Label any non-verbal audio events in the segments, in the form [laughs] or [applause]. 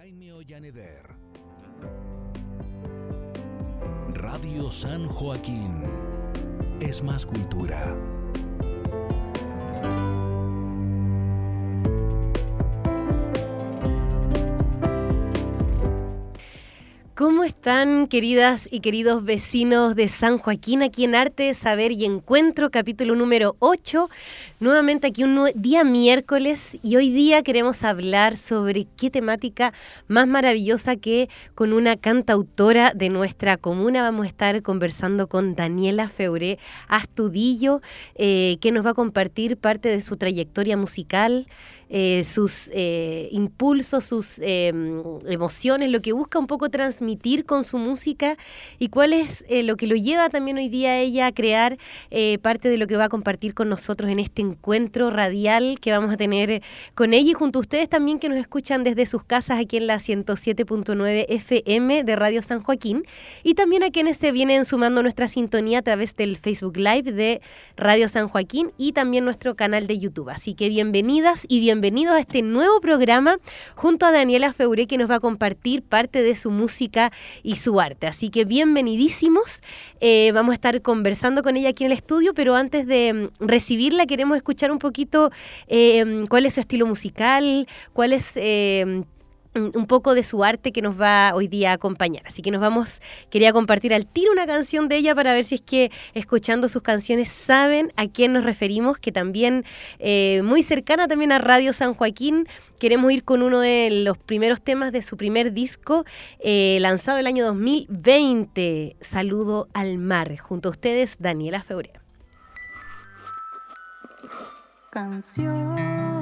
Jaime Ollaneder. Radio San Joaquín es más cultura. ¿Cómo están queridas y queridos vecinos de San Joaquín aquí en Arte, Saber y Encuentro, capítulo número 8? Nuevamente aquí un día miércoles y hoy día queremos hablar sobre qué temática más maravillosa que con una cantautora de nuestra comuna. Vamos a estar conversando con Daniela Feuré Astudillo, eh, que nos va a compartir parte de su trayectoria musical. Eh, sus eh, impulsos, sus em, emociones, lo que busca un poco transmitir con su música y cuál es eh, lo que lo lleva también hoy día a ella a crear parte de lo que va a compartir con nosotros en este encuentro radial que vamos a tener con ella y junto a ustedes también que nos escuchan desde sus casas aquí en la 107.9 FM de Radio San Joaquín y también a quienes se vienen sumando nuestra sintonía a través del Facebook Live de Radio San Joaquín y también nuestro canal de YouTube. Así que bienvenidas y bienvenidos bienvenidos a este nuevo programa junto a Daniela Feuré que nos va a compartir parte de su música y su arte. Así que bienvenidísimos. Eh, vamos a estar conversando con ella aquí en el estudio, pero antes de mm, recibirla queremos escuchar un poquito eh, cuál es su estilo musical, cuál es... Eh, un poco de su arte que nos va hoy día a acompañar. Así que nos vamos, quería compartir al tiro una canción de ella para ver si es que escuchando sus canciones saben a quién nos referimos, que también eh, muy cercana también a Radio San Joaquín. Queremos ir con uno de los primeros temas de su primer disco, eh, lanzado el año 2020, Saludo al Mar. Junto a ustedes, Daniela Febre. Canción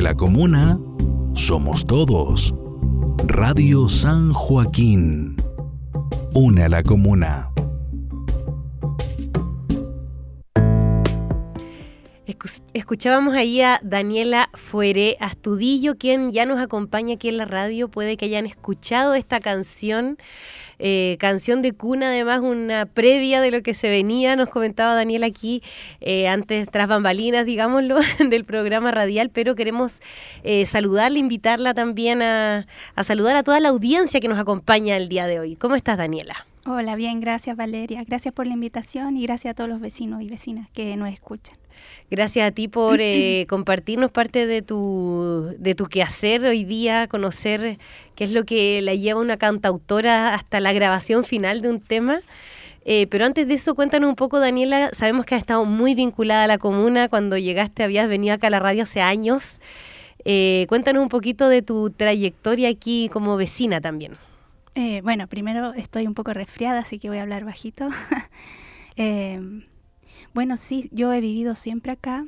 la comuna somos todos. Radio San Joaquín. Une a la comuna. Escuchábamos ahí a Daniela Fuere Astudillo, quien ya nos acompaña aquí en la radio. Puede que hayan escuchado esta canción, eh, canción de cuna, además una previa de lo que se venía, nos comentaba Daniela aquí eh, antes, tras bambalinas, digámoslo, [laughs] del programa radial, pero queremos eh, saludarla, invitarla también a, a saludar a toda la audiencia que nos acompaña el día de hoy. ¿Cómo estás, Daniela? Hola, bien, gracias Valeria. Gracias por la invitación y gracias a todos los vecinos y vecinas que nos escuchan. Gracias a ti por eh, [clears throat] compartirnos parte de tu, de tu quehacer hoy día, conocer qué es lo que la lleva una cantautora hasta la grabación final de un tema. Eh, pero antes de eso, cuéntanos un poco, Daniela. Sabemos que has estado muy vinculada a la comuna. Cuando llegaste, habías venido acá a la radio hace años. Eh, cuéntanos un poquito de tu trayectoria aquí como vecina también. bueno, primero estoy un poco resfriada, así que voy a hablar bajito. [laughs] Bueno, sí, yo he vivido siempre acá,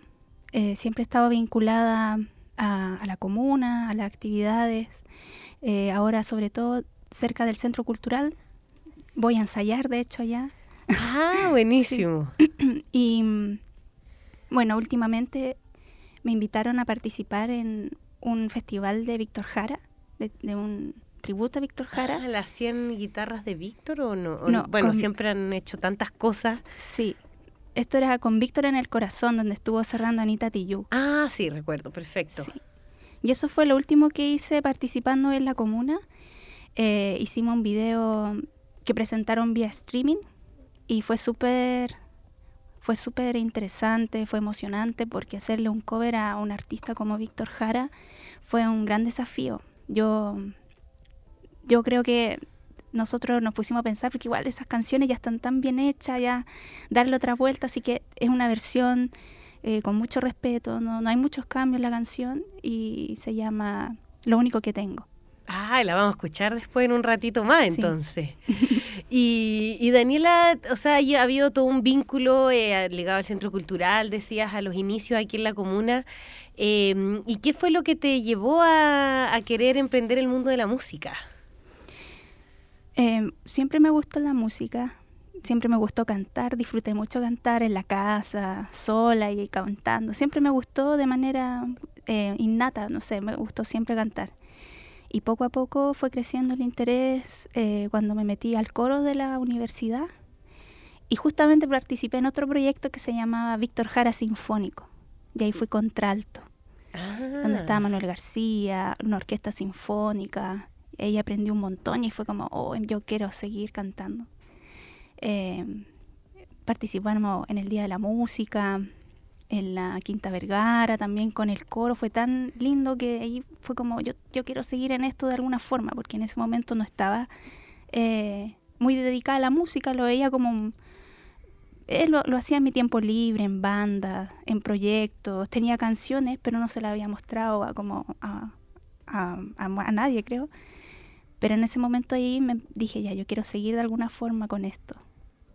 eh, siempre he estado vinculada a, la comuna, a las actividades, eh, ahora sobre todo cerca del centro cultural, voy a ensayar de hecho allá. Ah, [laughs] buenísimo. [clears throat] Y bueno, últimamente me invitaron a participar en un festival de Víctor Jara, de, un tributo a Víctor Jara. Ah, ¿Las 100 guitarras de Víctor o no? no bueno, siempre han hecho tantas cosas. Sí, esto era con Víctor en el corazón, donde estuvo cerrando Anita Tillú. Ah, sí, recuerdo, perfecto. Y eso fue lo último que hice participando en la comuna. Eh, hicimos un video que presentaron vía streaming y fue súper fue súper interesante, fue emocionante porque hacerle un cover a un artista como Víctor Jara fue un gran desafío. Yo, yo creo que nosotros nos pusimos a pensar, porque igual esas canciones ya están tan bien hechas, ya darle otra vuelta, así que es una versión eh, con mucho respeto, no, no hay muchos cambios en la canción y se llama Lo único que tengo. Ah, la vamos a escuchar después en un ratito más, entonces. [laughs] y, Daniela, o sea, ha habido todo un vínculo eh, ligado al centro cultural, decías, a los inicios aquí en la comuna. Em, ¿Y qué fue lo que te llevó a querer emprender el mundo de la música? Em, siempre me gustó la música, siempre me gustó cantar, disfruté mucho cantar en la casa, sola y cantando. Siempre me gustó de manera eh, innata, no sé, me gustó siempre cantar. Y poco a poco fue creciendo el interés eh, cuando me metí al coro de la universidad. Y justamente participé en otro proyecto que se llamaba Víctor Jara Sinfónico. Y ahí fui contralto, donde estaba ah. Manuel García, una orquesta sinfónica ella aprendió un montón y fue como, oh, yo quiero seguir cantando. Eh, participamos en el Día de la Música, en la Quinta Vergara, también con el coro. Fue tan lindo que ahí fue como, yo, yo quiero seguir en esto de alguna forma, porque en ese momento no estaba eh, muy dedicada a la música, lo veía como... Eh, lo, hacía en mi tiempo libre, en bandas, en proyectos, tenía canciones, pero no se las había mostrado a, como a, a nadie, creo. Pero en ese momento ahí me dije, ya, yo quiero seguir de alguna forma con esto.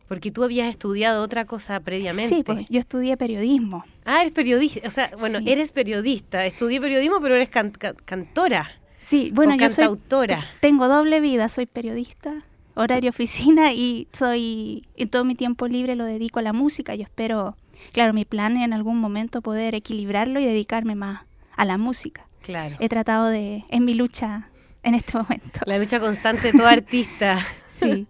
Porque tú habías estudiado otra cosa previamente. Sí, pues yo estudié periodismo. Ah, eres periodista. O sea, bueno, eres periodista. Estudié periodismo, pero eres cantora. Sí, bueno, yo cantautora. tengo doble vida. Soy periodista, horario oficina y soy. En todo mi tiempo libre lo dedico a la música. Yo espero, claro, mi plan es en algún momento poder equilibrarlo y dedicarme más a la música. Claro. He tratado de, en mi lucha en este momento. La lucha constante de todo artista. [laughs] sí.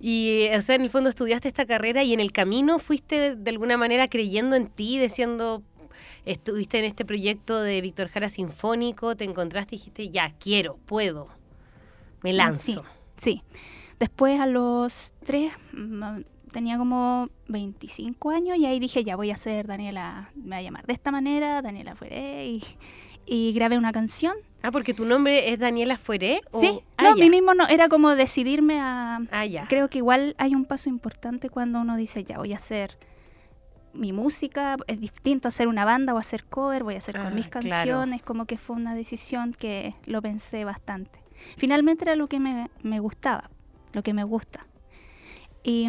Y, o sea, en el fondo estudiaste esta carrera y en el camino fuiste de alguna manera creyendo en ti, diciendo, estuviste en este proyecto de Víctor Jara Sinfónico, te encontraste y dijiste, ya, quiero, puedo, me lanzo. Sí, Después a los tres, mm, tenía como 25 años y ahí dije, ya voy a hacer Daniela, me va a llamar de esta manera, Daniela Fuere, y, y grabé una canción Ah, porque tu nombre es Daniela Fuere. Sí, ah, no, mi mismo no, era como decidirme a... Ah, ya. Creo que igual hay un paso importante cuando uno dice, ya voy a hacer mi música, es distinto hacer una banda o hacer cover, voy a hacer con ah, mis canciones, como que fue una decisión que lo pensé bastante. Finalmente era lo que me, me gustaba, lo que me gusta. Y,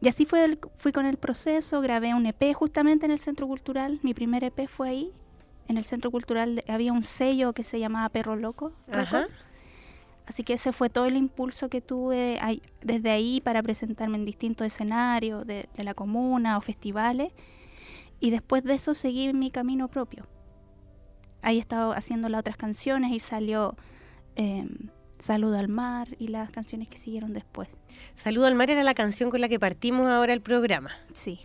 y así fue fui con el proceso, grabé un EP justamente en el Centro Cultural, mi primer EP fue ahí, en el Centro Cultural había un sello que se llamaba Perro Loco Records. Así que ese fue todo el impulso que tuve desde ahí para presentarme en distintos escenarios de, la comuna o festivales. Y después de eso seguí mi camino propio. Ahí he estado haciendo las otras canciones y salió eh, Saludo al mar y las canciones que siguieron después. Saludo al mar era la canción con la que partimos ahora el programa. Sí.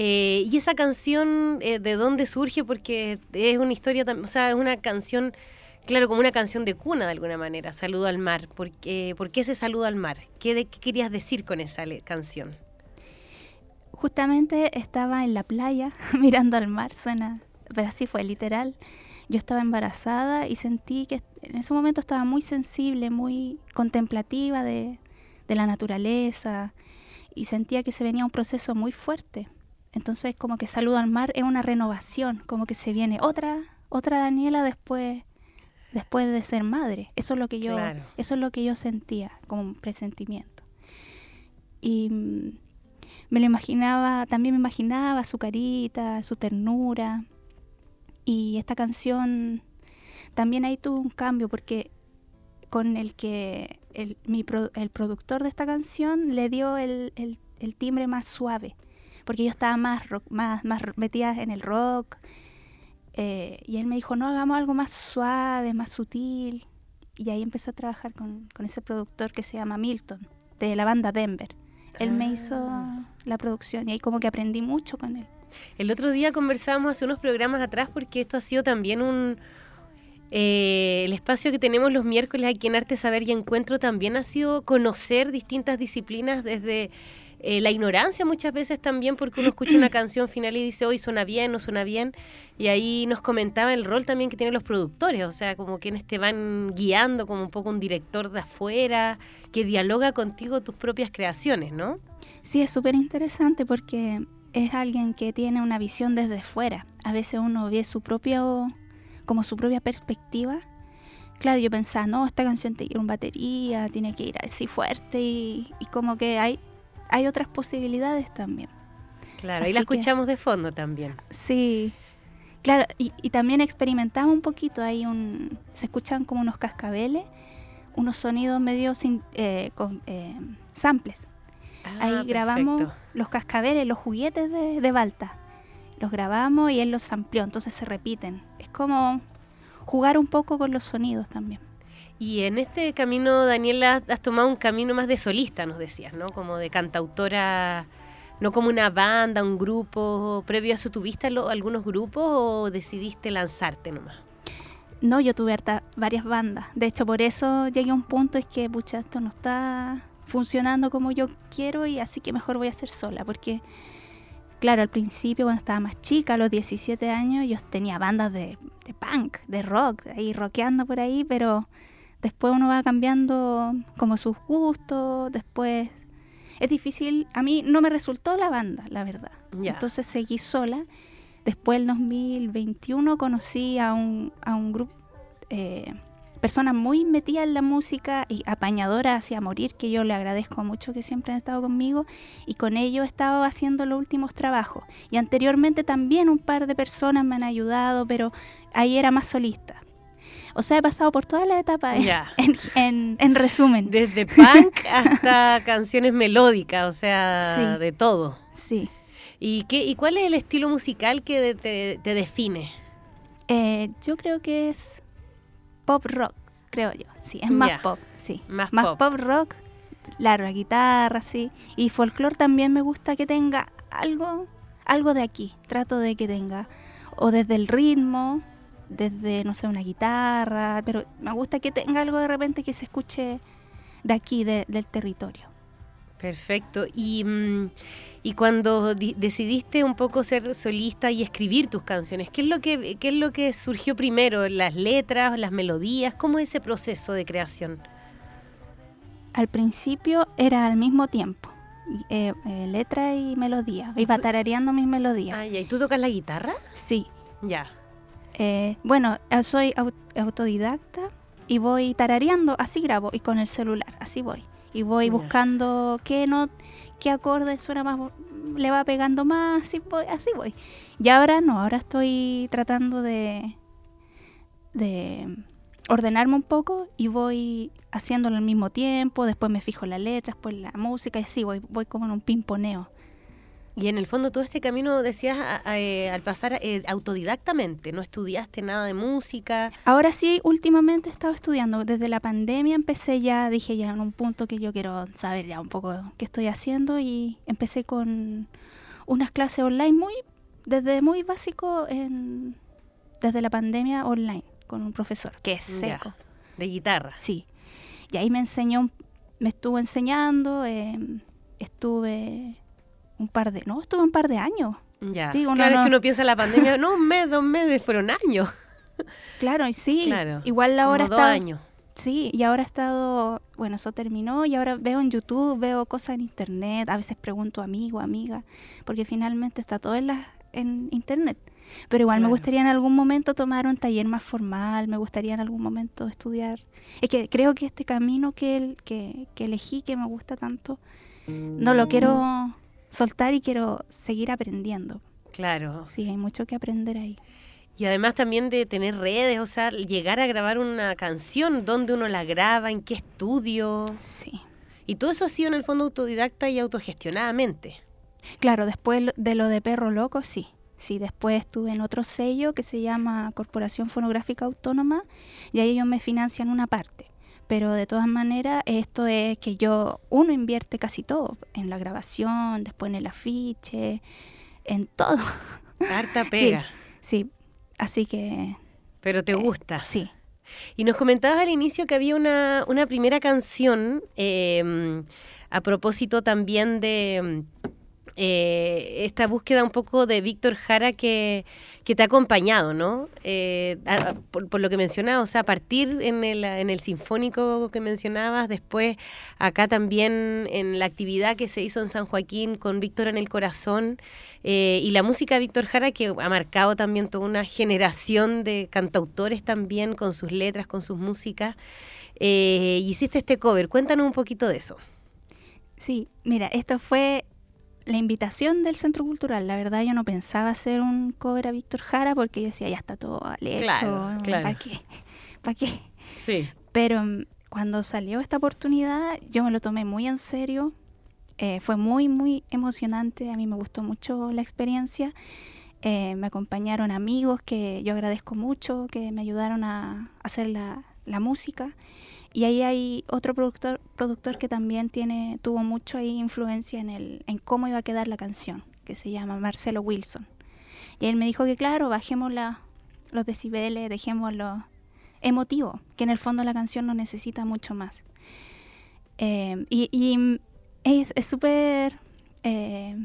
Eh, y esa canción, eh, ¿de dónde surge? Porque es una historia, o sea, es una canción, claro, como una canción de cuna de alguna manera, Saludo al mar. ¿Por qué, ¿por qué ese saludo al mar? ¿Qué, de, ¿Qué querías decir con esa canción? Justamente estaba en la playa [laughs] mirando al mar, suena, pero así fue, literal yo estaba embarazada y sentí que en ese momento estaba muy sensible, muy contemplativa de, la naturaleza y sentía que se venía un proceso muy fuerte. Entonces como que Saludo al Mar es una renovación, como que se viene otra, otra Daniela después, después de ser madre. Eso es lo que yo, eso es lo que yo sentía como un presentimiento. Y mm, me lo imaginaba, también me imaginaba su carita, su ternura, y esta canción también ahí tuvo un cambio porque con el que el, el productor de esta canción le dio el, timbre más suave, porque yo estaba más, más, más metida en el rock. Eh, y él me dijo, no, hagamos algo más suave, más sutil. Y ahí empecé a trabajar con, con ese productor que se llama Milton, de la banda Denver. Él me hizo ah. la producción y ahí como que aprendí mucho con él. El otro día conversábamos hace unos programas atrás porque esto ha sido también un... Eh, el espacio que tenemos los miércoles aquí en Arte, Saber y Encuentro también ha sido conocer distintas disciplinas desde eh, la ignorancia muchas veces también porque uno escucha una [clears throat] canción final y dice, hoy suena bien, no suena bien. Y ahí nos comentaba el rol también que tienen los productores, o sea, como quienes te van guiando como un poco un director de afuera, que dialoga contigo tus propias creaciones, ¿no? Sí, es súper interesante porque es alguien que tiene una visión desde fuera. A veces uno ve su propio, como su propia perspectiva. Claro, yo pensaba, no, esta canción tiene que ir en batería, tiene que ir así fuerte y, como que hay, hay otras posibilidades también. Claro, ahí la escuchamos de fondo también. Sí, claro, y, también experimentamos un poquito, hay un, se escuchan como unos cascabeles, unos sonidos medio sin, eh, con eh, samples. Ahí ah, grabamos los cascabeles, los juguetes de, de Balta. Los grabamos y él los amplió, entonces se repiten. Es como jugar un poco con los sonidos también. Y en este camino, Daniela, has tomado un camino más de solista, nos decías, ¿no? Como de cantautora, no como una banda, un grupo. ¿Previo a eso tuviste algunos grupos o decidiste lanzarte nomás? No, yo tuve varias bandas. De hecho, por eso llegué a un punto es que, pucha, esto no está funcionando como yo quiero y así que mejor voy a ser sola, porque claro, al principio cuando estaba más chica, a los 17 años, yo tenía bandas de, punk, de rock, ahí rockeando por ahí, pero después uno va cambiando como sus gustos, después es difícil, a mí no me resultó la banda, la verdad. Entonces seguí sola. Después, en 2021, conocí a un, a un grupo eh, persona muy metida en la música y apañadora hacia morir, que yo le agradezco mucho que siempre han estado conmigo y con ello he estado haciendo los últimos trabajos. Y anteriormente también un par de personas me han ayudado, pero ahí era más solista. O sea, he pasado por todas las etapas en, en, resumen. Desde punk hasta [laughs] canciones melódicas, o sea, de todo. Sí. ¿Y, qué, ¿Y cuál es el estilo musical que te, define? Eh, yo creo que es pop rock, creo yo. Sí, es más pop, sí. Más, pop. rock, la guitarra, sí. Y folclore también me gusta que tenga algo, algo de aquí. Trato de que tenga, o desde el ritmo, desde, no sé, una guitarra, pero me gusta que tenga algo de repente que se escuche de aquí, del territorio. Perfecto. Y, mm, y cuando decidiste un poco ser solista y escribir tus canciones, ¿qué es lo que qué es lo que surgió primero? ¿Las letras, las melodías? ¿Cómo es ese proceso de creación? Al principio era al mismo tiempo. Eh, eh, letra y melodía. Iba tarareando mis melodías. Ah, ¿Y tú tocas la guitarra? Sí. Ya. Eh, bueno, soy autodidacta y voy tarareando, así grabo, y con el celular, así voy y voy buscando qué no qué acorde suena más le va pegando más, así voy, así voy. Y ahora no, ahora estoy tratando de de ordenarme un poco y voy haciéndolo al mismo tiempo, después me fijo en la letra, después en la música y así voy voy como en un pimponeo. Y en el fondo todo este camino, decías, a- a- eh, al pasar eh, autodidactamente, no estudiaste nada de música. Ahora sí, últimamente he estado estudiando. Desde la pandemia empecé ya, dije ya en un punto que yo quiero saber ya un poco qué estoy haciendo y empecé con unas clases online muy, desde muy básico, en, desde la pandemia online, con un profesor que es Ya, seco. de guitarra. Sí. Y ahí me enseñó, me estuvo enseñando, eh, estuve un par de, no, estuve un par de años. Ya. Sí, claro, es que uno piensa en la pandemia, [laughs] no, un mes, dos meses, fueron años. [laughs] Claro, y sí. Claro, Igual ahora como está años. Sí, y ahora he estado, bueno, eso terminó y ahora veo en YouTube, veo cosas en internet, a veces pregunto a amigo, amiga, porque finalmente está todo en, la, en internet. Pero igual me gustaría en algún momento tomar un taller más formal, me gustaría en algún momento estudiar. Es que creo que este camino que, el- que, que elegí, que me gusta tanto, no lo quiero soltar y quiero seguir aprendiendo. Claro. Sí, hay mucho que aprender ahí. Y además también de tener redes, o sea, llegar a grabar una canción, dónde uno la graba, en qué estudio. Sí. Y todo eso ha sido en el fondo autodidacta y autogestionadamente. Claro, después de lo de Perro Loco, sí. Sí, después estuve en otro sello que se llama Corporación Fonográfica Autónoma y ahí ellos me financian una parte. Pero de todas maneras, esto es que yo, uno invierte casi todo, en la grabación, después en el afiche, en todo. Harta [laughs] pega. Sí, así que Pero te gusta. sí. Y nos comentabas al inicio que había una, una primera canción eh, a propósito también de mm, eh, esta búsqueda un poco de Víctor Jara que, que te ha acompañado, ¿no? Eh, por, lo que mencionabas, o sea, a partir en el, en el sinfónico que mencionabas, después acá también en la actividad que se hizo en San Joaquín con Víctor en el corazón eh, y la música de Víctor Jara que ha marcado también toda una generación de cantautores también con sus letras, con sus músicas. Eh, hiciste este cover, cuéntanos un poquito de eso. Sí, mira, esto fue la invitación del Centro Cultural. La verdad yo no pensaba hacer un cover a Víctor Jara porque yo decía, ya está todo al hecho. Claro, claro. ¿Para qué? [laughs] ¿Para qué? Sí. Pero mm, cuando salió esta oportunidad, yo me lo tomé muy en serio. Eh, fue muy, muy emocionante. A mí me gustó mucho la experiencia. Eh, me acompañaron amigos que yo agradezco mucho, que me ayudaron a hacer la, la música. Y ahí hay otro productor, productor que también tiene, tuvo mucho ahí influencia en, el, en cómo iba a quedar la canción, que se llama Marcelo Wilson. Y él me dijo que claro, bajemos la- los decibeles, dejémoslo emotivo, que en el fondo la canción no necesita mucho más. Eh, y y es súper... eh,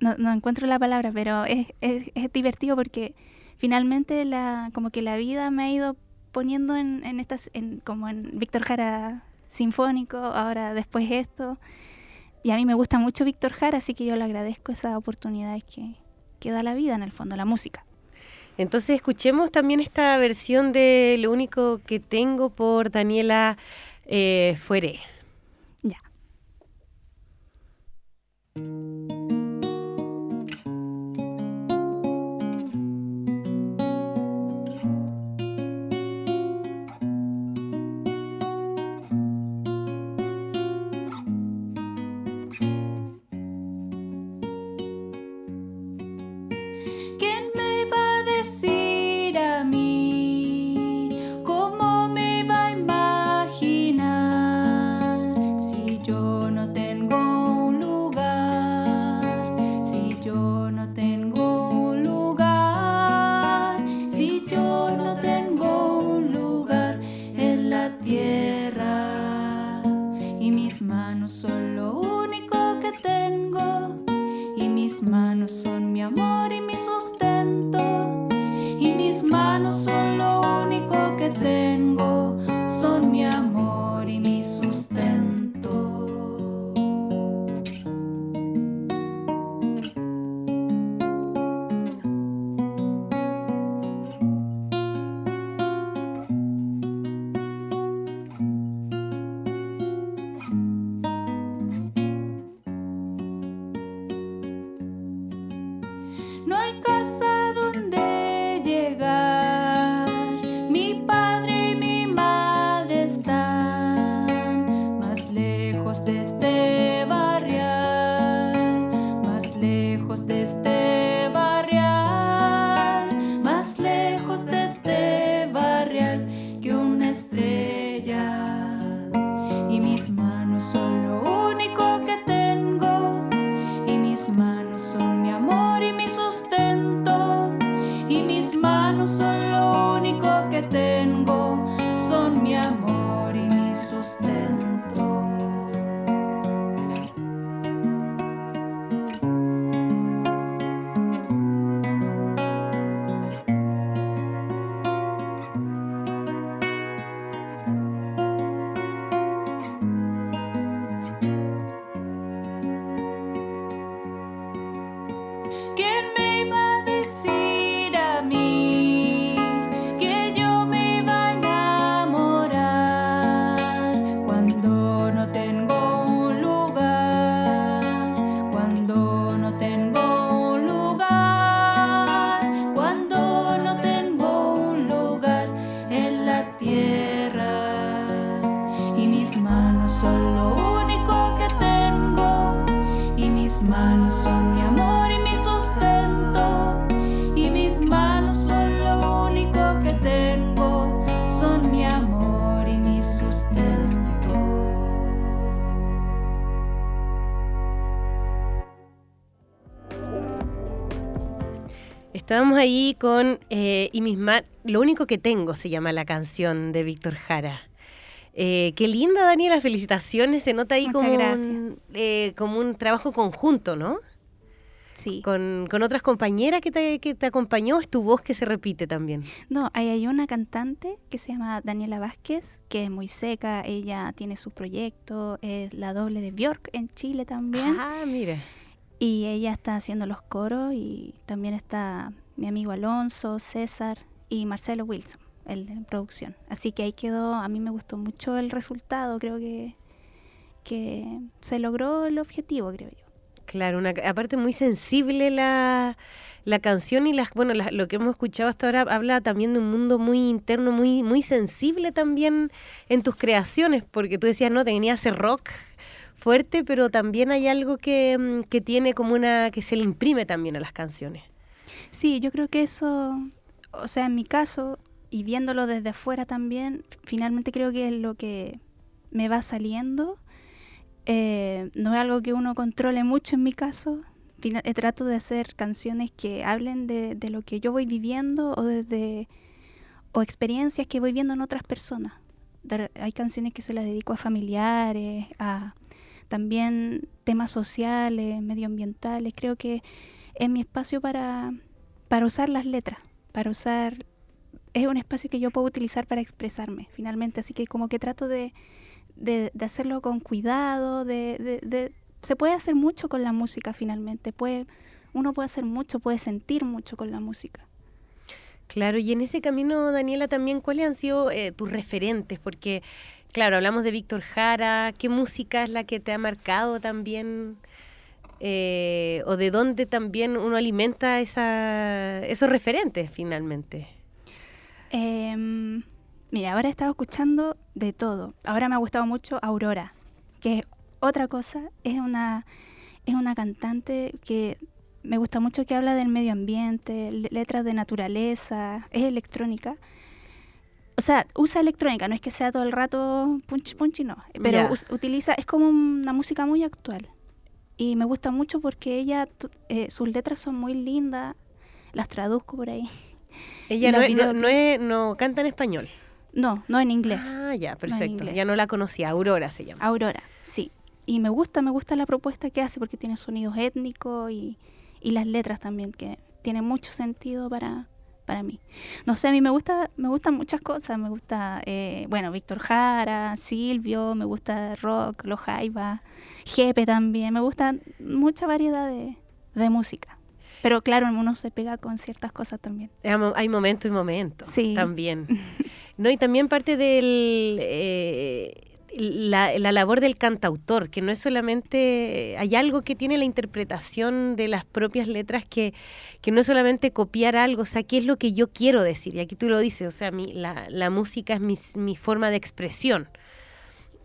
no, no encuentro la palabra, pero es, es, es divertido porque finalmente la, como que la vida me ha ido poniendo en, en estas, en, como en Víctor Jara Sinfónico, ahora después esto. Y a mí me gusta mucho Víctor Jara, así que yo le agradezco esas oportunidades que, que da la vida en el fondo, la música. Entonces escuchemos también esta versión de Lo único que tengo por Daniela eh, Fuere. Ya. Tengo con eh, Y mis manos, lo único que tengo se llama la canción de Víctor Jara. Eh, qué linda, Daniela, felicitaciones. Se nota ahí Muchas como gracias. un, eh, como un trabajo conjunto, ¿no? Sí. Con, con otras compañeras que te, que te acompañó, es tu voz que se repite también. No, ahí hay una cantante que se llama Daniela Vázquez, que es muy seca, ella tiene su proyecto, es la doble de Bjork en Chile también, Ah, mira. y ella está haciendo los coros y también está mi amigo Alonso, César y Marcelo Wilson, el de producción. Así que ahí quedó, a mí me gustó mucho el resultado, creo que, que se logró el objetivo, creo yo. Claro, una, aparte muy sensible la, la canción y las, bueno, la- lo que hemos escuchado hasta ahora habla también de un mundo muy interno, muy, muy sensible también en tus creaciones, porque tú decías, no, tenía ese rock fuerte, pero también hay algo que, mm, que tiene como una, que se le imprime también a las canciones. Sí, yo creo que eso, o sea, en mi caso, y viéndolo desde afuera también, finalmente creo que es lo que me va saliendo. Eh, no es algo que uno controle mucho en mi caso. Fina- eh, trato de hacer canciones que hablen de, lo que yo voy viviendo o desde o experiencias que voy viendo en otras personas. Hay canciones que se las dedico a familiares, a también temas sociales, medioambientales. Creo que es mi espacio para, para usar las letras, para usar... Es un espacio que yo puedo utilizar para expresarme, finalmente. Así que como que trato de, de, hacerlo con cuidado, de, de- de- se puede hacer mucho con la música finalmente. Puede, uno puede hacer mucho, puede sentir mucho con la música. Claro, y en ese camino, Daniela, también, ¿cuáles han sido eh, tus referentes? Porque, claro, hablamos de Víctor Jara, ¿qué música es la que te ha marcado también? Eh, ¿O de dónde también uno alimenta esa, esos referentes finalmente? Em, mira, ahora he estado escuchando de todo. Ahora me ha gustado mucho Aurora, que es otra cosa. Es una, es una cantante que me gusta mucho que habla del medio ambiente, le- letras de naturaleza, es electrónica. O sea, usa electrónica, no es que sea todo el rato punch punchy, no. Pero utiliza, es como una música muy actual. Y me gusta mucho porque ella, eh, sus letras son muy lindas, las traduzco por ahí. [laughs] Ella no, no, videos- no es- no canta en español. No, no en inglés. Ah, ya, perfecto. ya no la conocía, Aurora se llama. Aurora, sí. Y me gusta, me gusta la propuesta que hace porque tiene sonidos étnicos y, y las letras también, que tienen mucho sentido para, para mí. No sé, a mí me gusta, me gustan muchas cosas. Me gusta, eh, bueno, Víctor Jara, Silvio, me gusta rock, Los Jaiba, Jepe también. Me gusta mucha variedad de, de música. Pero claro, uno se pega con ciertas cosas también. Hay mo- Hay momentos y momentos Sí. también. [laughs] No, y también parte del eh, la, la labor del cantautor, que no es solamente, hay algo que tiene la interpretación de las propias letras que, que no es solamente copiar algo, o sea, qué es lo que yo quiero decir, y aquí tú lo dices, o sea, mi, la, la música es mi, mi forma de expresión.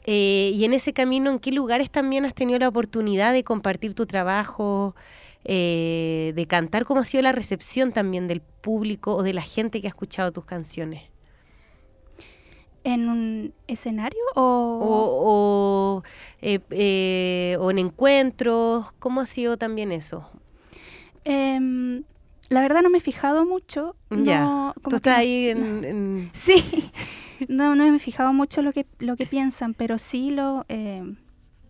Eh, y en ese camino, ¿en qué lugares también has tenido la oportunidad de compartir tu trabajo, eh, de cantar? ¿Cómo ha sido la recepción también del público o de la gente que ha escuchado tus canciones? ¿En un escenario o...? O, o, eh, eh, o en encuentros, ¿cómo ha sido también eso? Em, la verdad no me he fijado mucho. ya, no, tú como estás ahí en... [laughs] en- Sí, no, no me he fijado mucho lo que, lo que piensan, pero sí lo... eh,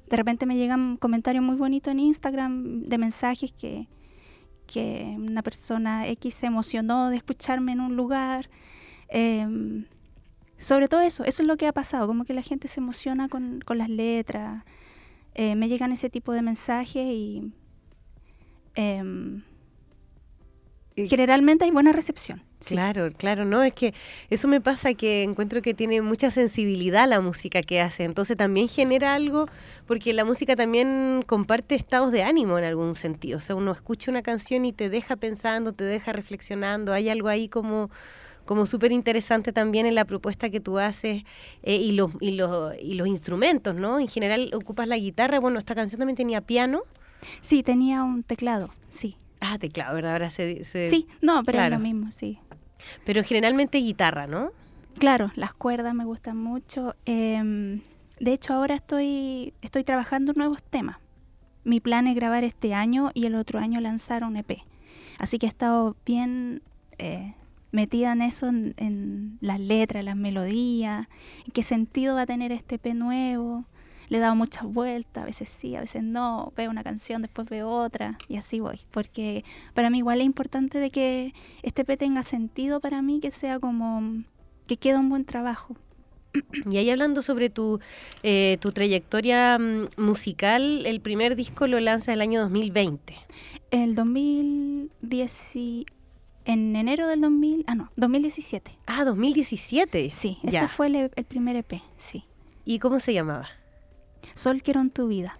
de repente me llegan comentarios muy bonitos en Instagram de mensajes que, que una persona X se emocionó de escucharme en un lugar. Sobre todo eso, eso es lo que ha pasado, como que la gente se emociona con, con las letras. eh, me llegan ese tipo de mensajes y... em, generalmente hay buena recepción. sí. Claro, claro, no, es que eso me pasa que encuentro que tiene mucha sensibilidad la música que hace, entonces también genera algo, porque la música también comparte estados de ánimo en algún sentido, o sea, uno escucha una canción y te deja pensando, te deja reflexionando, hay algo ahí como como súper interesante también en la propuesta que tú haces eh, y, los, y, los, y los instrumentos, ¿no? En general ocupas la guitarra, bueno, esta canción también tenía piano. Sí, tenía un teclado, sí. Ah, teclado, ¿verdad? Ahora se... se- Sí, no, pero claro. es lo mismo, sí. Pero generalmente guitarra, ¿no? Claro, las cuerdas me gustan mucho. em, de hecho, ahora estoy, estoy trabajando nuevos temas. Mi plan es grabar este año y el otro año lanzar un EP. Así que he estado bien eh, metida en eso, en, en las letras, las melodías, en qué sentido va a tener este EP nuevo. Le he dado muchas vueltas, a veces sí, a veces no. Veo una canción, después veo otra y así voy. Porque para mí igual es importante de que este EP tenga sentido para mí, que sea como que quede un buen trabajo. [clears throat] Y ahí hablando sobre tu, eh, tu trayectoria mm, musical, el primer disco lo lanza el año 2020. El 2010, y- en enero del 2000, ah no, 2017. Ah, 2017. Sí, Ya. ese fue el, el primer EP, sí. ¿Y cómo se llamaba? Sol quiero en tu vida.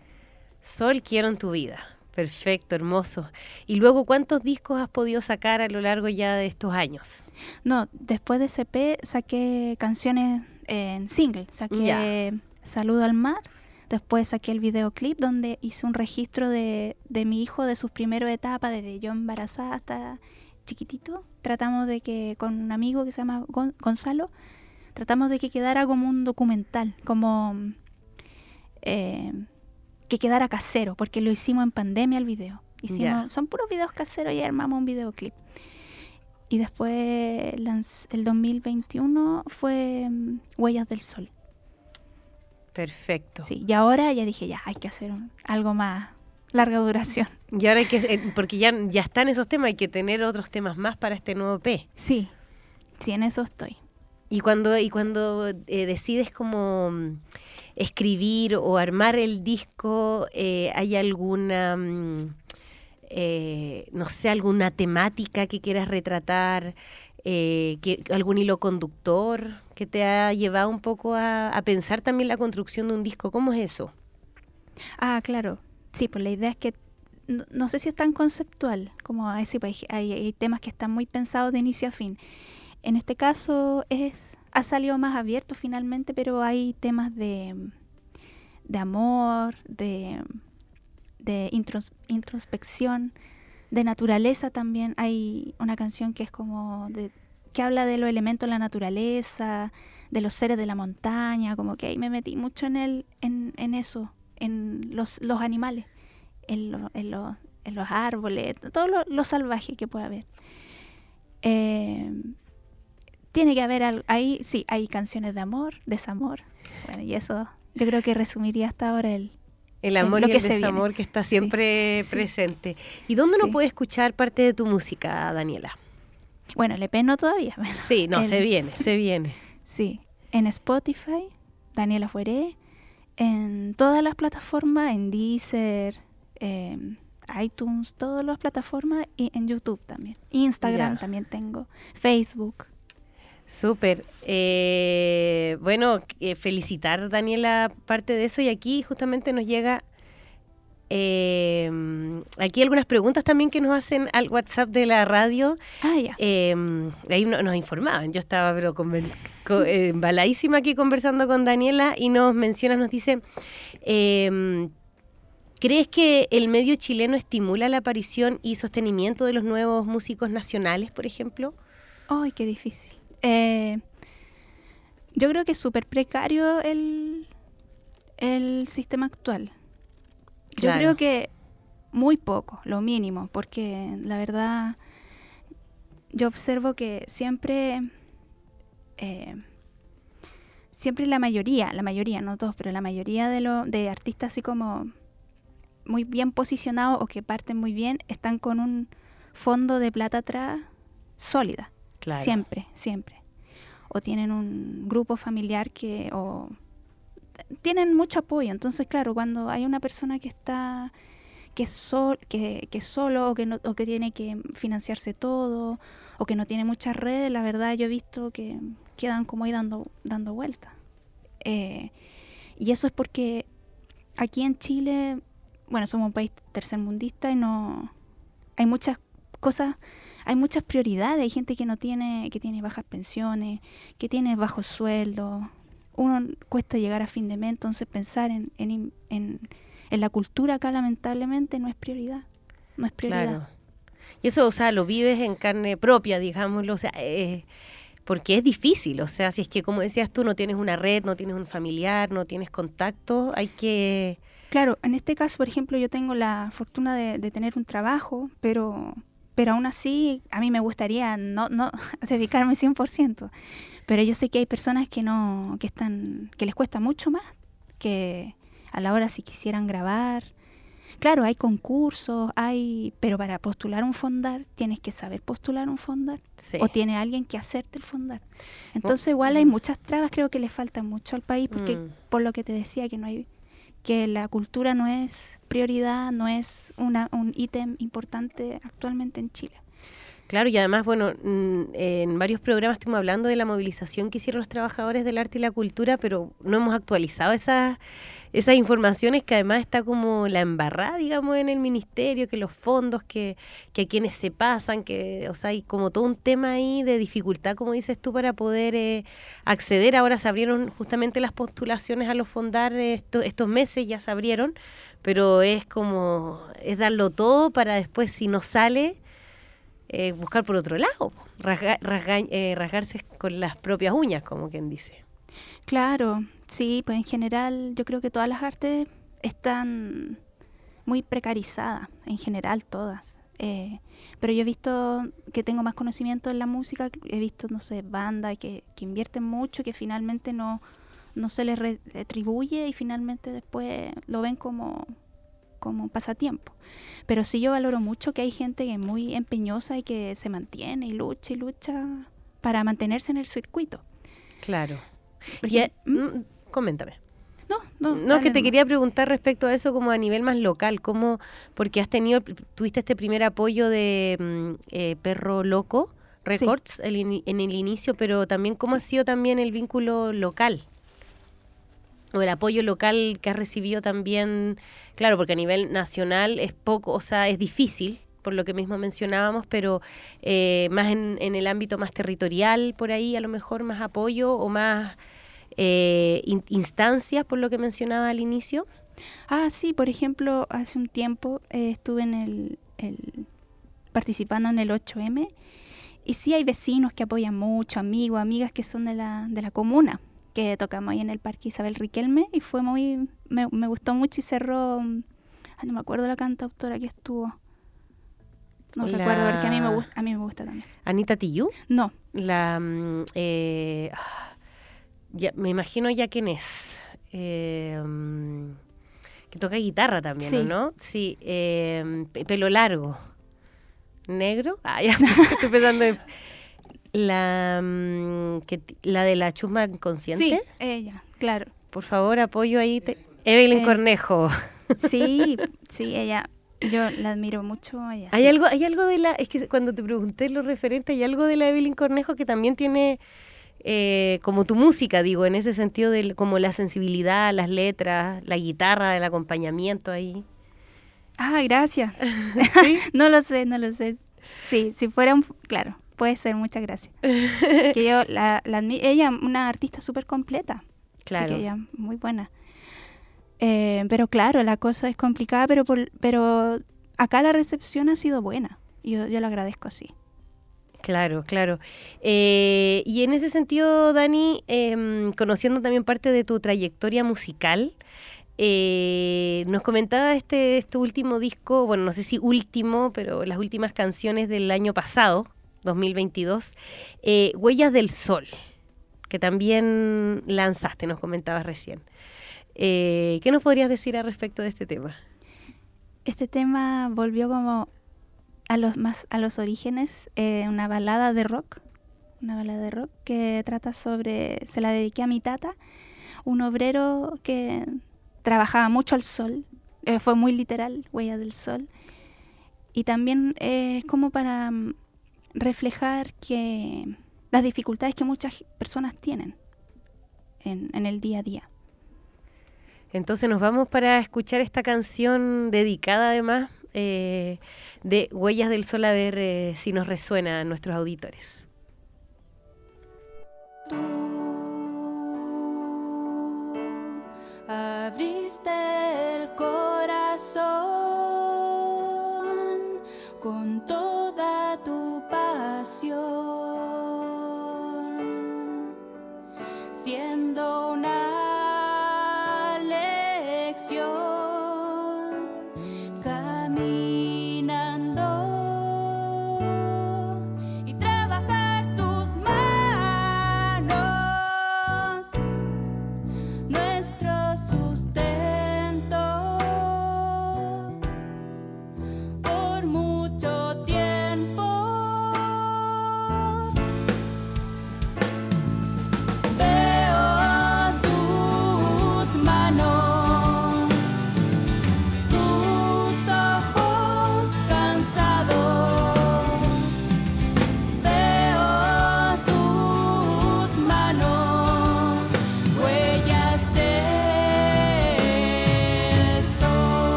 Sol quiero en tu vida. Perfecto, hermoso. Y luego, ¿cuántos discos has podido sacar a lo largo ya de estos años? No, después de ese EP saqué canciones en single, saqué Saludo al mar, después saqué el videoclip donde hice un registro de, de mi hijo de sus primeras etapas, desde yo embarazada hasta chiquitito. Tratamos de que con un amigo que se llama Gon- Gonzalo, tratamos de que quedara como un documental, como eh, que quedara casero, porque lo hicimos en pandemia el video. Hicimos. Son puros videos caseros y armamos un videoclip. Y después el 2021 fue mm, Huellas del Sol. Perfecto. Sí, y ahora ya dije, ya, hay que hacer un- algo más larga duración. Y ahora hay que, eh, porque ya, ya están esos temas, hay que tener otros temas más para este nuevo P. Sí, sí, en eso estoy. Y cuando, y cuando eh, decides como mm, escribir o armar el disco, eh, ¿hay alguna, mm, eh, no sé, alguna temática que quieras retratar? Eh, que, ¿Algún hilo conductor que te ha llevado un poco a, a pensar también la construcción de un disco? ¿Cómo es eso? Ah, claro. Sí, pues la idea es que no, no sé si es tan conceptual, como pues, hay, hay temas que están muy pensados de inicio a fin. En este caso es ha salido más abierto finalmente, pero hay temas de, de amor, de, de intros- introspección, de naturaleza también. Hay una canción que es como de, que habla de los elementos de la naturaleza, de los seres de la montaña, como que ahí me metí mucho en el, en, en eso, en los, los animales, en, lo- en, los- en los árboles, todo lo, lo salvaje que pueda haber. Eh, tiene que haber algo, ahí sí, hay canciones de amor, desamor, bueno, y eso yo creo que resumiría hasta ahora el... El amor lo y que el viene. desamor que está siempre sí. presente. ¿Y dónde uno Sí. puede escuchar parte de tu música, Daniela? Bueno, el EP no todavía. [laughs] bueno, Sí, no, el- se viene, se viene. [laughs] Sí, en Spotify, Daniela Fueré, en todas las plataformas, en Deezer, iTunes, todas las plataformas y en YouTube también. Instagram también tengo, Facebook. Súper. Eh, bueno, eh, felicitar, Daniela, parte de eso. Y aquí justamente nos llega eh, aquí algunas preguntas también que nos hacen al WhatsApp de la radio. Ah, ya. Eh, ahí no- nos informaban. Yo estaba pero eh, embaladísima aquí conversando con Daniela y nos menciona, nos dice, eh, ¿crees que el medio chileno estimula la aparición y sostenimiento de los nuevos músicos nacionales, por ejemplo? Ay, qué difícil. Eh, yo creo que es súper precario el, el sistema actual. Yo Claro. creo que muy poco, lo mínimo, porque la verdad yo observo que siempre, eh, siempre la mayoría, la mayoría, no todos, pero la mayoría de, lo, de artistas así como muy bien posicionados o que parten muy bien, están con un fondo de plata atrás sólida. Claro. Siempre, siempre. O tienen un grupo familiar que, o tienen mucho apoyo. Entonces, claro, cuando hay una persona que está, que sol, que, que solo o que, no, o que tiene que financiarse todo, o que no tiene muchas redes, la verdad yo he visto que quedan como ahí dando, dando vueltas. Eh, y eso es porque aquí en Chile, bueno, somos un país tercermundista y no hay muchas cosas hay muchas prioridades, hay gente que no tiene, que tiene bajas pensiones, que tiene bajos sueldos, uno cuesta llegar a fin de mes, entonces pensar en, en, en, en la cultura acá lamentablemente no es prioridad, no es prioridad. Claro. Y eso, o sea, lo vives en carne propia, digámoslo, o sea, eh, porque es difícil, o sea, si es que, como decías tú, no tienes una red, no tienes un familiar, no tienes contacto, hay que... Claro, en este caso, por ejemplo, yo tengo la fortuna de, de tener un trabajo, pero, pero aún así a mí me gustaría no, no [laughs] dedicarme 100%. Pero yo sé que hay personas que no, que están, que les cuesta mucho más, que a la hora si quisieran grabar. Claro, hay concursos, hay, pero para postular un fondar tienes que saber postular un fondar Sí. o tiene alguien que hacerte el fondar. Entonces igual hay muchas trabas, creo que le falta mucho al país porque Mm. por lo que te decía que no hay que la cultura no es prioridad, no es una, un ítem importante actualmente en Chile. Claro, y además, bueno, mm, en varios programas estuvimos hablando de la movilización que hicieron los trabajadores del arte y la cultura, pero no hemos actualizado esas, esas informaciones que además está como la embarrada, digamos, en el ministerio, que los fondos, que, que a quienes se pasan, que, o sea, hay como todo un tema ahí de dificultad, como dices tú, para poder eh, acceder. Ahora se abrieron justamente las postulaciones a los fondar eh, esto- estos meses, ya se abrieron, pero es como, es darlo todo para después, si no sale, eh, buscar por otro lado, eh, rasgarse con las propias uñas, como quien dice. Claro, sí, pues en general yo creo que todas las artes están muy precarizadas, en general todas. Eh, pero yo he visto que tengo más conocimiento en la música, he visto, no sé, bandas que, invierten mucho que finalmente no, no se les re- retribuye y finalmente después lo ven como, como pasatiempo. Pero sí yo valoro mucho que hay gente que es muy empeñosa y que se mantiene y lucha y lucha para mantenerse en el circuito. Claro. Y, ejemplo- ¿Mm? mm, coméntame. No, no, No, dale que te quería preguntar respecto a eso como a nivel más local, cómo, porque has tenido, tuviste este primer apoyo de mm, eh, Perro Loco Records el en el inicio, pero también cómo ha sido también el vínculo local o el apoyo local que has recibido también, claro, porque a nivel nacional es poco, o sea, es difícil, por lo que mismo mencionábamos, pero eh, más en, el ámbito más territorial, por ahí a lo mejor más apoyo o más eh, in- instancias, por lo que mencionaba al inicio. Ah, sí, por ejemplo, hace un tiempo eh, estuve en el, el- participando en el 8M y sí hay vecinos que apoyan mucho, amigos, amigas que son de la, de la comuna, que tocamos ahí en el Parque Isabel Riquelme y fue muy, me, me gustó mucho y cerró, mm, ay, no me acuerdo la cantautora que estuvo. No La- recuerdo porque a mí me gusta, a mí me gusta también. Anita Tillú, No, la... mm, eh, ah, ya, me imagino ya quién es. Eh, mm, que toca guitarra también, ¿o Sí. ¿no? Sí, eh, pe- pelo largo. ¿Negro? Ah, ya, [laughs] estoy pensando en... La, mm, que, la de la chusma inconsciente. sí, ella, claro. Por favor, apoyo ahí. te- Evelyn Eh, Cornejo. Sí, [laughs] sí, ella, yo la admiro mucho a ella. Hay sí. algo, hay algo de la, es que cuando te pregunté lo referente, hay algo de la Evelyn Cornejo que también tiene eh, como tu música, digo, en ese sentido de como la sensibilidad, las letras, la guitarra, el acompañamiento ahí. Ah, gracias. [laughs] ¿Sí? [laughs] no lo sé, no lo sé. Sí, si fuera un... Claro, puede ser, muchas gracias. [laughs] que yo, la, la admi- ella, una artista súper completa. Así Claro. que ella, muy buena. Eh, pero claro, la cosa es complicada, pero, por- pero acá la recepción ha sido buena. Yo, yo lo agradezco así. Claro, claro. Eh, y en ese sentido, Dani, em, conociendo también parte de tu trayectoria musical, eh, nos comentaba este, este último disco, bueno, no sé si último, pero las últimas canciones del año pasado, 2022, eh, Huellas del Sol, que también lanzaste, nos comentabas recién. Eh, ¿Qué nos podrías decir al respecto de este tema? Este tema volvió como a los más a los orígenes, eh, una balada de rock, una balada de rock que trata sobre, se la dediqué a mi tata, un obrero que trabajaba mucho al sol, fue muy literal, huella del sol, y también es como para mm, reflejar que las dificultades que muchas personas tienen en, en el día a día. Entonces nos vamos para escuchar esta canción dedicada además eh, de Huellas del Sol a ver eh, si nos resuena a nuestros auditores. Tú abriste el corazón con toda tu siendo una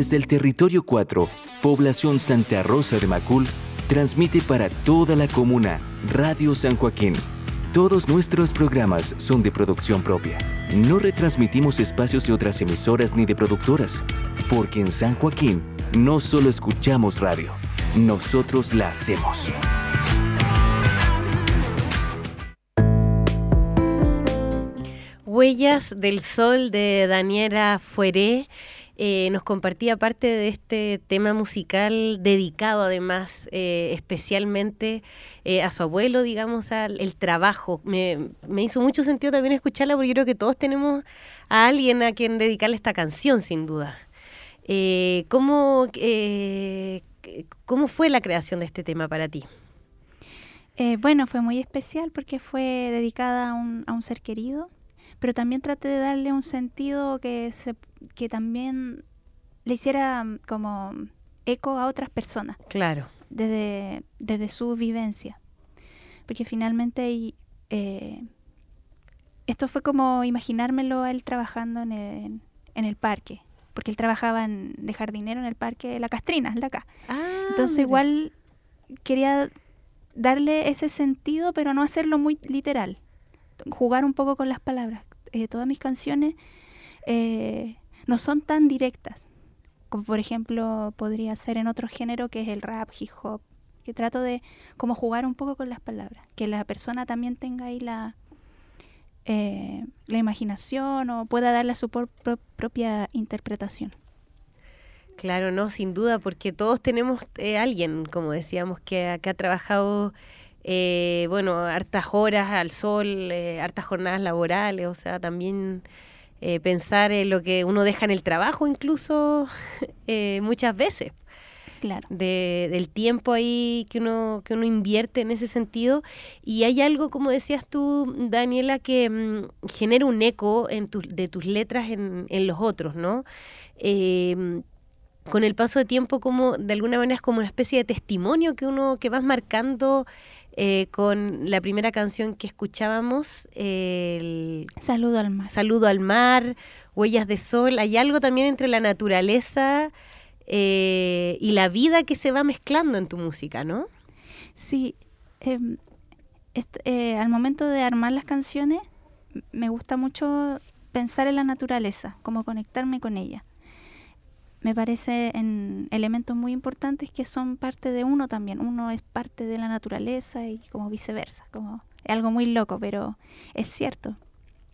Desde el territorio 4, población Santa Rosa de Macul, transmite para toda la comuna Radio San Joaquín. Todos nuestros programas son de producción propia. No retransmitimos espacios de otras emisoras ni de productoras, porque en San Joaquín no solo escuchamos radio, nosotros la hacemos. Huellas del Sol de Daniela Fueré. Eh, nos compartía parte de este tema musical dedicado además eh, especialmente eh, a su abuelo, digamos, al el trabajo. Me, me, hizo mucho sentido también escucharla porque creo que todos tenemos a alguien a quien dedicarle esta canción, sin duda. ¿cómo, ¿Cómo fue la creación de este tema para ti? bueno, fue muy especial porque fue dedicada a un, a un ser querido pero también traté de darle un sentido que, se, que también le hiciera mm, como eco a otras personas. Claro. Desde, desde su vivencia. Porque finalmente eh, esto fue como imaginármelo a él trabajando en el, en el parque. Porque él trabajaba en, de jardinero en el parque La Castrina, el de acá. Ah, Entonces mira. igual quería darle ese sentido, pero no hacerlo muy literal. Jugar un poco con las palabras. Eh, todas mis canciones eh, no son tan directas, como por ejemplo podría ser en otro género que es el rap, hip hop, que trato de como jugar un poco con las palabras, que la persona también tenga ahí la, eh, la imaginación o pueda darle su propia interpretación. Claro, no, sin duda, porque todos tenemos eh, alguien, como decíamos, que, que ha trabajado, eh, bueno, hartas horas al sol, eh, hartas jornadas laborales, o sea, también eh, pensar en lo que uno deja en el trabajo incluso [laughs] muchas veces. Claro. de, del tiempo ahí que uno, que uno invierte en ese sentido. Y hay algo, como decías tú, Daniela, que mm, genera un eco en tu- de tus letras en, en los otros, ¿no? Con el paso de tiempo, como de alguna manera es como una especie de testimonio que uno que vas marcando eh, con la primera canción que escuchábamos, el Saludo al mar. Saludo al mar, Huellas de Sol. Hay algo también entre la naturaleza eh, y la vida que se va mezclando en tu música, ¿no? Sí, em, eh, al momento de armar las canciones me gusta mucho pensar en la naturaleza, como conectarme con ella. Me parece en elementos muy importantes que son parte de uno también. Uno es parte de la naturaleza y como viceversa. Como es algo muy loco, pero es cierto.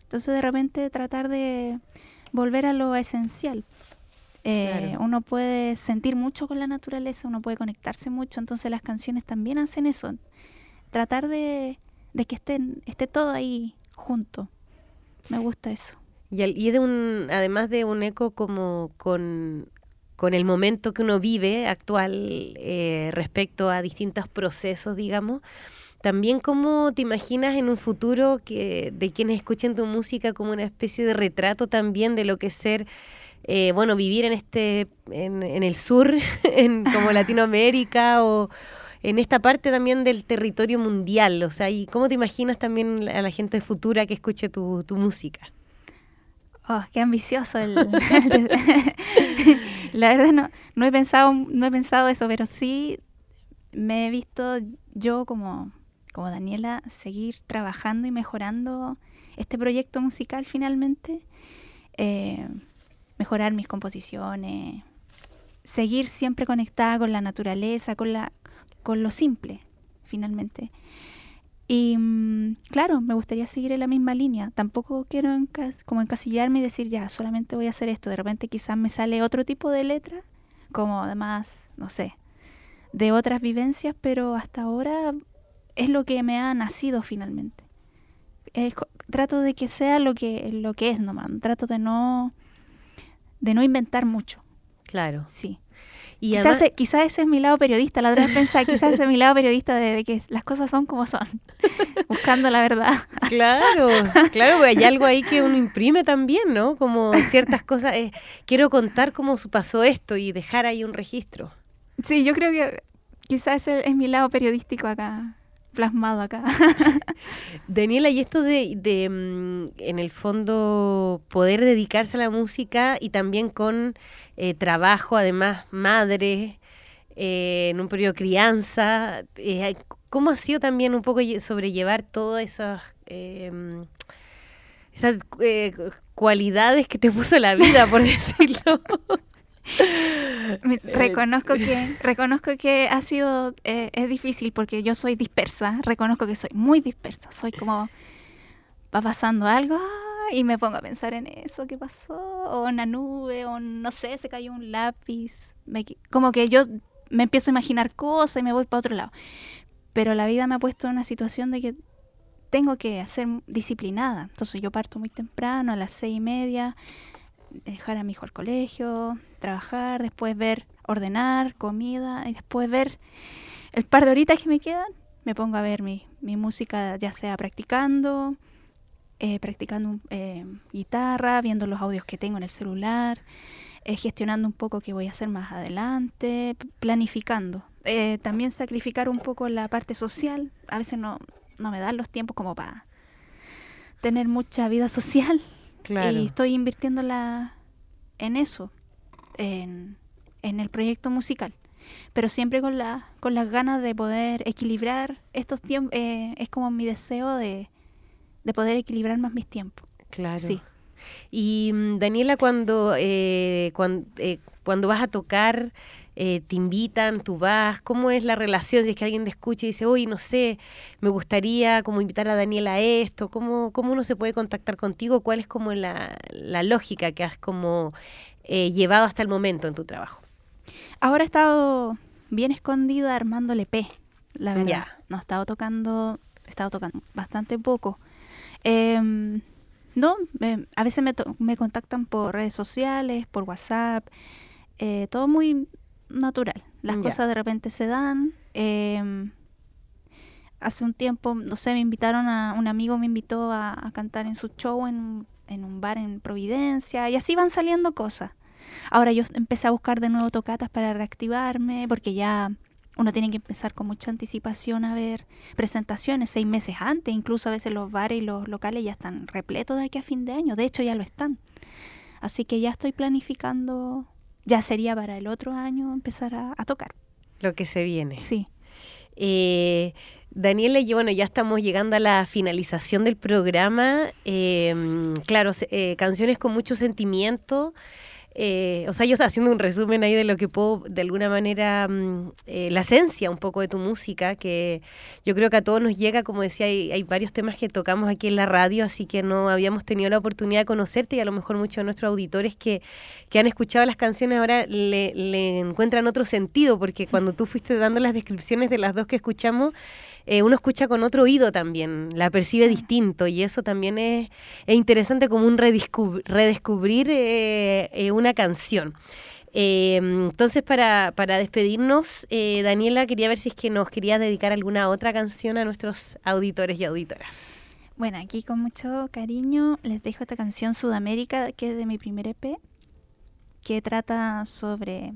Entonces de repente tratar de volver a lo esencial. Eh, Claro. Uno puede sentir mucho con la naturaleza, uno puede conectarse mucho, entonces las canciones también hacen eso. Tratar de, de que estén, esté todo ahí junto. Me gusta eso. Y, al- y de un, además de un eco como con, con el momento que uno vive actual eh, respecto a distintos procesos, digamos, también cómo te imaginas en un futuro que de quienes escuchen tu música como una especie de retrato también de lo que es ser, eh, bueno, vivir en este, en, en el sur, [laughs] en como [laughs] Latinoamérica o en esta parte también del territorio mundial, o sea, y cómo te imaginas también a la gente futura que escuche tu, tu música. Oh, qué ambicioso el, [laughs] La verdad no, no he pensado, no he pensado eso, pero sí me he visto yo como, como Daniela seguir trabajando y mejorando este proyecto musical finalmente. Eh, mejorar mis composiciones, seguir siempre conectada con la naturaleza, con la, con lo simple, finalmente. Y mm, claro, me gustaría seguir en la misma línea. Tampoco quiero encas- como encasillarme y decir, ya, solamente voy a hacer esto. De repente quizás me sale otro tipo de letra, como además, no sé, de otras vivencias, pero hasta ahora es lo que me ha nacido finalmente. Trato de que sea lo que, lo que es nomás. Trato de no, de no inventar mucho. Claro. Sí. Y quizás, además- e- quizás ese es mi lado periodista. La otra vez pensaba, quizás ese es mi lado periodista de, de que las cosas son como son. [laughs] Buscando la verdad. Claro, claro, porque hay algo ahí que uno imprime también, ¿no? Como ciertas cosas, eh, quiero contar cómo pasó esto y dejar ahí un registro. Sí, yo creo que quizás ese es mi lado periodístico acá, plasmado acá. [laughs] Daniela, y esto de, de, mm, en el fondo, poder dedicarse a la música y también con eh, trabajo, además, madre, eh, en un periodo de crianza. Eh, ¿Cómo ha sido también un poco lle- sobrellevar todas esas, eh, esas cualidades que te puso la vida, por [laughs] decirlo? Reconozco que, [laughs] reconozco que ha sido, eh, es difícil porque yo soy dispersa, reconozco que soy muy dispersa, soy como, va pasando algo y me pongo a pensar en eso, qué pasó, o una nube, o no sé, se cayó un lápiz, me como que yo me empiezo a imaginar cosas y me voy para otro lado. Pero la vida me ha puesto en una situación de que tengo que ser disciplinada, entonces yo parto muy temprano, a las seis y media, dejar a mi hijo al colegio, trabajar, después ver, ordenar, comida y después ver el par de horitas que me quedan, me pongo a ver mi, mi música, ya sea practicando, eh, practicando eh, guitarra, viendo los audios que tengo en el celular, eh, gestionando un poco qué voy a hacer más adelante, planificando. Eh, también sacrificar un poco la parte social, a veces no, no me dan los tiempos como para tener mucha vida social Claro. y estoy invirtiéndola en eso, en, en el proyecto musical. Pero siempre con, la, con las ganas de poder equilibrar estos tiempos. es como mi deseo de, de poder equilibrar más mis tiempos. Claro. Sí. Y mm, Daniela, cuando, eh, cuan- eh, cuando vas a tocar, eh, te invitan, tú vas, ¿cómo es la relación? Si es que alguien te escucha y dice, oye, no sé, me gustaría como invitar a Daniela a esto, ¿cómo, cómo uno se puede contactar contigo? ¿Cuál es como la, la lógica que has como eh, llevado hasta el momento en tu trabajo? Ahora he estado bien escondida armando el EP, la verdad. Ya. No he estado tocando, he estado tocando bastante poco. Em, no, em, a veces me, me contactan por redes sociales, por WhatsApp, eh, todo muy natural. Las cosas de repente se dan. em, hace un tiempo, no sé, me invitaron a, un amigo me invitó a, a cantar en su show en, en un bar en Providencia y así van saliendo cosas. Ahora yo empecé a buscar de nuevo tocatas para reactivarme, porque ya uno tiene que empezar con mucha anticipación a ver presentaciones, seis meses antes, incluso a veces los bares y los locales ya están repletos de aquí a fin de año, de hecho ya lo están. Así que ya estoy planificando, ya sería para el otro año empezar a, a tocar. Lo que se viene. Sí. Eh, Daniela, y bueno, ya estamos llegando a la finalización del programa. Eh, claro, eh, canciones con mucho sentimiento. Eh, o sea, yo estoy haciendo un resumen ahí de lo que puedo, de alguna manera, mm, eh, la esencia un poco de tu música, que yo creo que a todos nos llega, como decía, hay, hay varios temas que tocamos aquí en la radio, así que no habíamos tenido la oportunidad de conocerte y a lo mejor muchos de nuestros auditores que, que han escuchado las canciones ahora le, le encuentran otro sentido, porque cuando tú fuiste dando las descripciones de las dos que escuchamos, eh, uno escucha con otro oído también, la percibe distinto y eso también es, es interesante como un redescub- redescubrir eh, eh, una canción. Eh, entonces, para, para despedirnos, eh, Daniela, quería ver si es que nos querías dedicar alguna otra canción a nuestros auditores y auditoras. Bueno, aquí con mucho cariño les dejo esta canción Sudamérica, que es de mi primer EP, que trata sobre,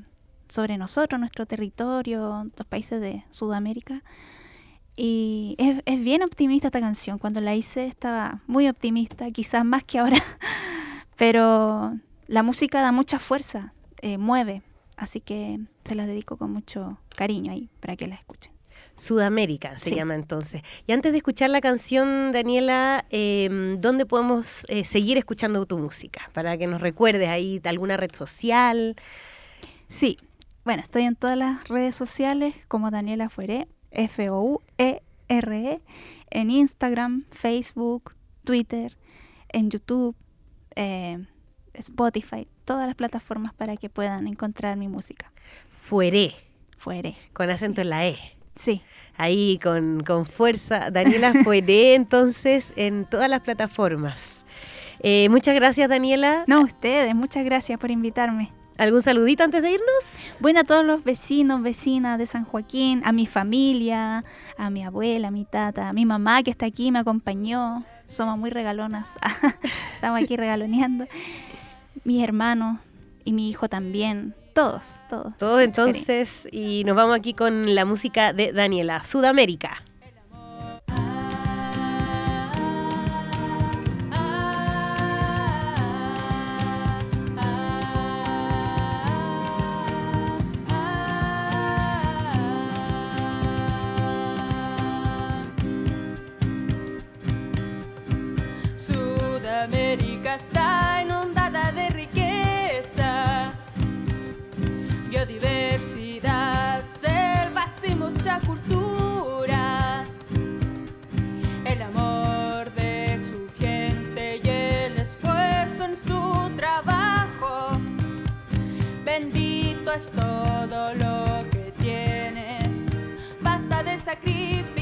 sobre nosotros, nuestro territorio, los países de Sudamérica. Y es, es bien optimista esta canción. Cuando la hice estaba muy optimista, quizás más que ahora. [laughs] Pero la música da mucha fuerza, eh, mueve. Así que se la dedico con mucho cariño ahí para que la escuchen. Sudamérica se Sí. llama entonces. Y antes de escuchar la canción, Daniela, eh, ¿dónde podemos eh, seguir escuchando tu música? Para que nos recuerdes ahí alguna red social. Sí, bueno, estoy en todas las redes sociales como Daniela Fuere, F-O-U-E-R-E, en Instagram, Facebook, Twitter, en YouTube, eh, Spotify, todas las plataformas para que puedan encontrar mi música. Fueré, Fuere, con acento en la E. sí. Ahí con, con fuerza. Daniela [laughs] Fueré, entonces, en todas las plataformas. Eh, muchas gracias, Daniela. No, ustedes, muchas gracias por invitarme. ¿Algún saludito antes de irnos? Bueno, a todos los vecinos, vecinas de San Joaquín, a mi familia, a mi abuela, a mi tata, a mi mamá que está aquí, me acompañó. Somos muy regalonas. [laughs] Estamos aquí regaloneando. Mis hermanos y mi hijo también. Todos, todos. Todo Mucho entonces, y nos vamos aquí con la música de Daniela, Sudamérica. be.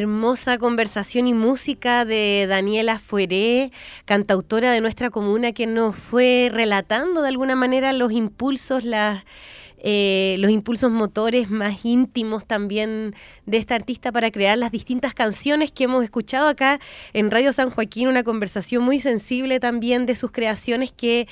Hermosa conversación y música de Daniela Fueré, cantautora de nuestra comuna, que nos fue relatando de alguna manera los impulsos, las, eh, los impulsos motores más íntimos también de esta artista para crear las distintas canciones que hemos escuchado acá en Radio San Joaquín, una conversación muy sensible también de sus creaciones que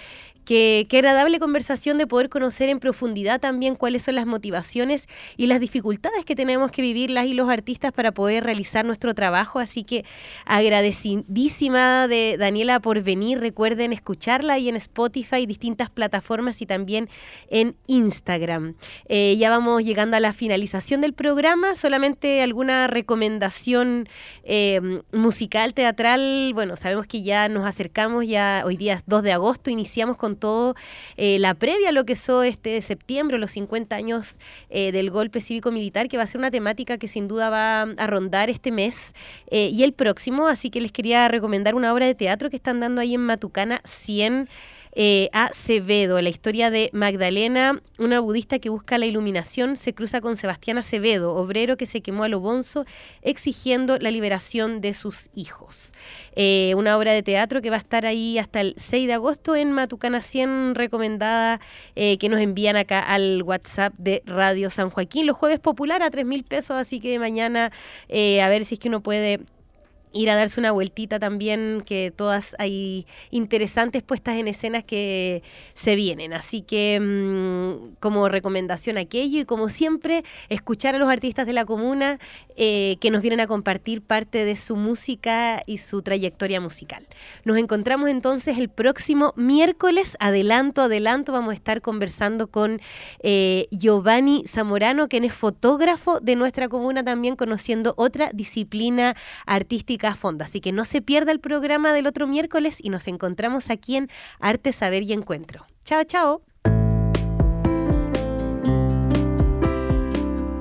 Qué, qué, agradable conversación de poder conocer en profundidad también cuáles son las motivaciones y las dificultades que tenemos que vivir las y los artistas para poder realizar nuestro trabajo. Así que agradecidísima de Daniela por venir. Recuerden escucharla ahí en Spotify, distintas plataformas y también en Instagram. Eh, ya vamos llegando a la finalización del programa. Solamente alguna recomendación eh, musical, teatral. Bueno, sabemos que ya nos acercamos, ya hoy día es 2 de agosto, iniciamos con todo eh, la previa a lo que son este septiembre, los 50 años eh, del golpe cívico-militar, que va a ser una temática que sin duda va a rondar este mes eh, y el próximo. Así que les quería recomendar una obra de teatro que están dando ahí en Matucana 100. Eh, Acevedo, la historia de Magdalena, una budista que busca la iluminación, se cruza con Sebastián Acevedo, obrero que se quemó a lo bonzo exigiendo la liberación de sus hijos. Eh, una obra de teatro que va a estar ahí hasta el 6 de agosto en Matucana 100, recomendada, eh, que nos envían acá al WhatsApp de Radio San Joaquín. Los jueves popular a 3 mil pesos, así que mañana a ver si es que uno puede ir a darse una vueltita también, que todas hay interesantes puestas en escenas que se vienen. Así que mm, como recomendación aquello y como siempre, escuchar a los artistas de la comuna eh, que nos vienen a compartir parte de su música y su trayectoria musical. Nos encontramos entonces el próximo miércoles, adelanto, adelanto, vamos a estar conversando con eh, Giovanni Zamorano, quien es fotógrafo de nuestra comuna también, conociendo otra disciplina artística a fondo. Así que no se pierda el programa del otro miércoles y nos encontramos aquí en Arte, Saber y Encuentro. Chao, chao.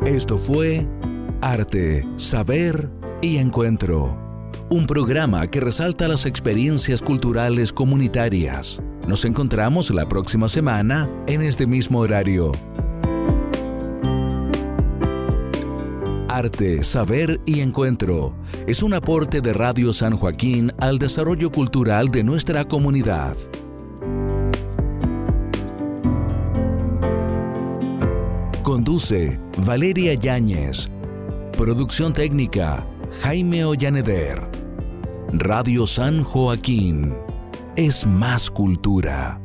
Esto fue Arte, Saber y Encuentro, un programa que resalta las experiencias culturales comunitarias. Nos encontramos la próxima semana en este mismo horario. Arte, Saber y Encuentro es un aporte de Radio San Joaquín al desarrollo cultural de nuestra comunidad. Conduce Valeria Yáñez. Producción técnica Jaime Ollaneder. Radio San Joaquín es más cultura.